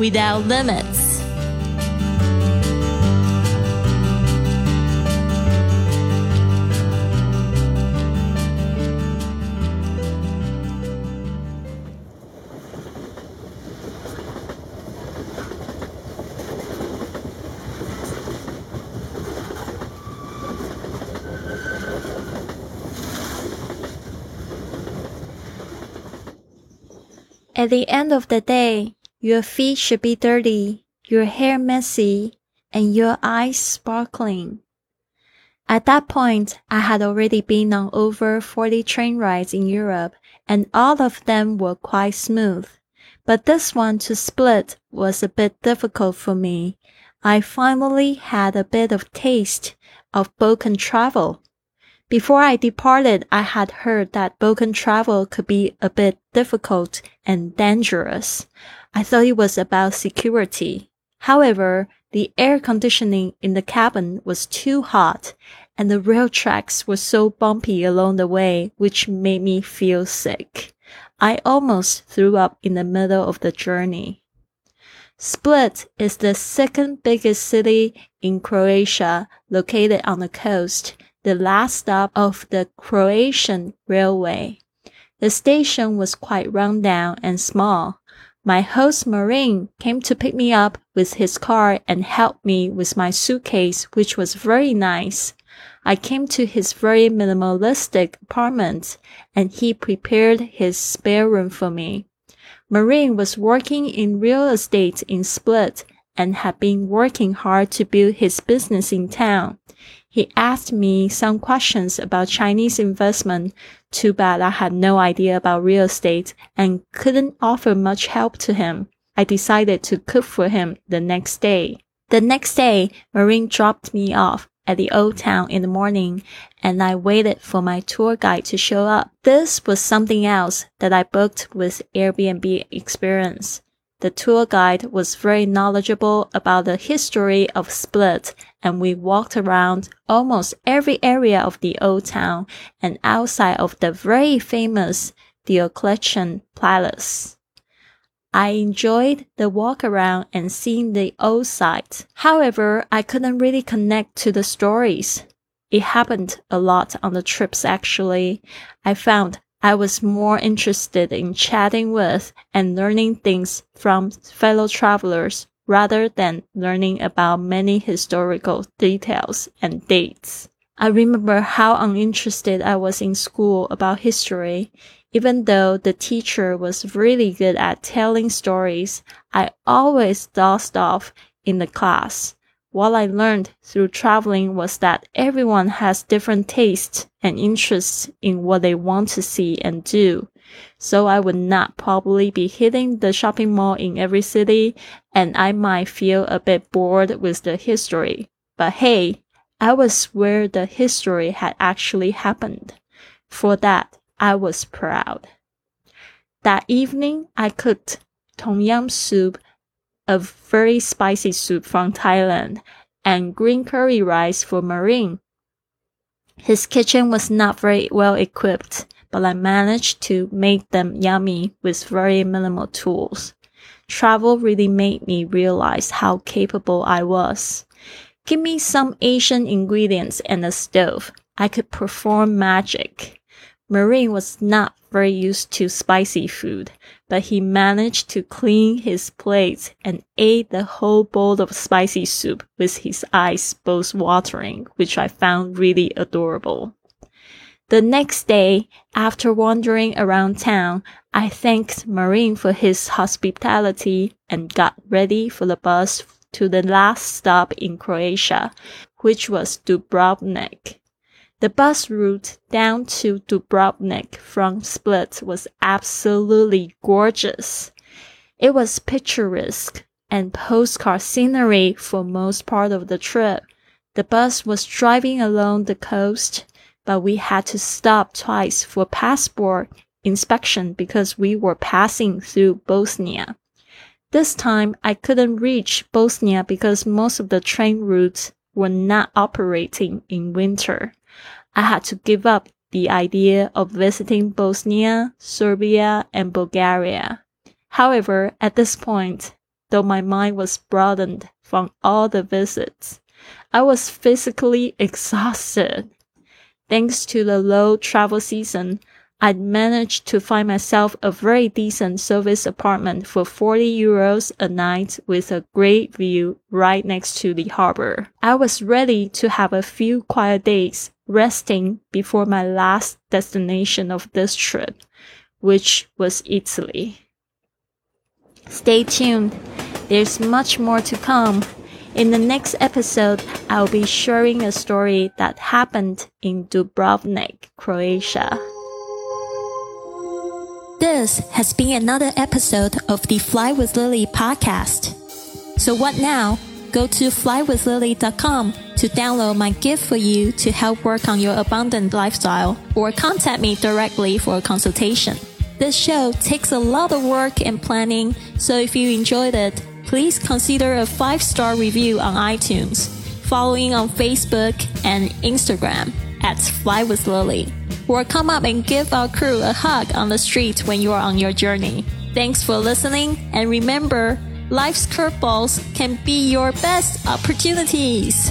without limits. At the end of the day, your feet should be dirty, your hair messy, and your eyes sparkling. At that point, I had already been on over 40 train rides in Europe, and all of them were quite smooth. But this one to Split was a bit difficult for me. I finally had a bit of taste of Balkan travel. Before I departed, I had heard that Balkan travel could be a bit difficult and dangerous. I thought it was about security. However, the air conditioning in the cabin was too hot and the rail tracks were so bumpy along the way, which made me feel sick. I almost threw up in the middle of the journey. Split is the second biggest city in Croatia located on the coast the last stop of the Croatian railway. The station was quite run down and small. My host Marine came to pick me up with his car and helped me with my suitcase, which was very nice. I came to his very minimalistic apartment and he prepared his spare room for me. Marine was working in real estate in Split and had been working hard to build his business in town. He asked me some questions about Chinese investment. Too bad I had no idea about real estate and couldn't offer much help to him. I decided to cook for him the next day. The next day, Marine dropped me off at the old town in the morning and I waited for my tour guide to show up. This was something else that I booked with Airbnb experience. The tour guide was very knowledgeable about the history of Split and we walked around almost every area of the old town and outside of the very famous Diocletian Palace. I enjoyed the walk around and seeing the old sites. However, I couldn't really connect to the stories. It happened a lot on the trips actually. I found I was more interested in chatting with and learning things from fellow travelers rather than learning about many historical details and dates. I remember how uninterested I was in school about history. Even though the teacher was really good at telling stories, I always dozed off in the class. What I learned through traveling was that everyone has different tastes and interests in what they want to see and do. So I would not probably be hitting the shopping mall in every city and I might feel a bit bored with the history. But hey, I was where the history had actually happened. For that, I was proud. That evening, I cooked tom yum soup a very spicy soup from Thailand, and green curry rice for Marine. His kitchen was not very well equipped, but I managed to make them yummy with very minimal tools. Travel really made me realize how capable I was. Give me some Asian ingredients and a stove. I could perform magic. Marine was not very used to spicy food, but he managed to clean his plate and ate the whole bowl of spicy soup with his eyes both watering, which I found really adorable. The next day, after wandering around town, I thanked Marine for his hospitality and got ready for the bus to the last stop in Croatia, which was Dubrovnik. The bus route down to Dubrovnik from Split was absolutely gorgeous. It was picturesque and postcard scenery for most part of the trip. The bus was driving along the coast but we had to stop twice for passport inspection because we were passing through Bosnia. This time I couldn't reach Bosnia because most of the train routes were not operating in winter. I had to give up the idea of visiting Bosnia, Serbia, and Bulgaria. However, at this point, though my mind was broadened from all the visits, I was physically exhausted. Thanks to the low travel season, I managed to find myself a very decent service apartment for 40 euros a night with a great view right next to the harbor. I was ready to have a few quiet days resting before my last destination of this trip, which was Italy. Stay tuned. There's much more to come. In the next episode, I'll be sharing a story that happened in Dubrovnik, Croatia. This has been another episode of the Fly with Lily podcast. So what now? Go to flywithlily.com to download my gift for you to help work on your abundant lifestyle or contact me directly for a consultation. This show takes a lot of work and planning, so if you enjoyed it, please consider a five star review on iTunes, following on Facebook and Instagram at Fly with Lily, or come up and give our crew a hug on the street when you are on your journey. Thanks for listening, and remember, life's curveballs can be your best opportunities.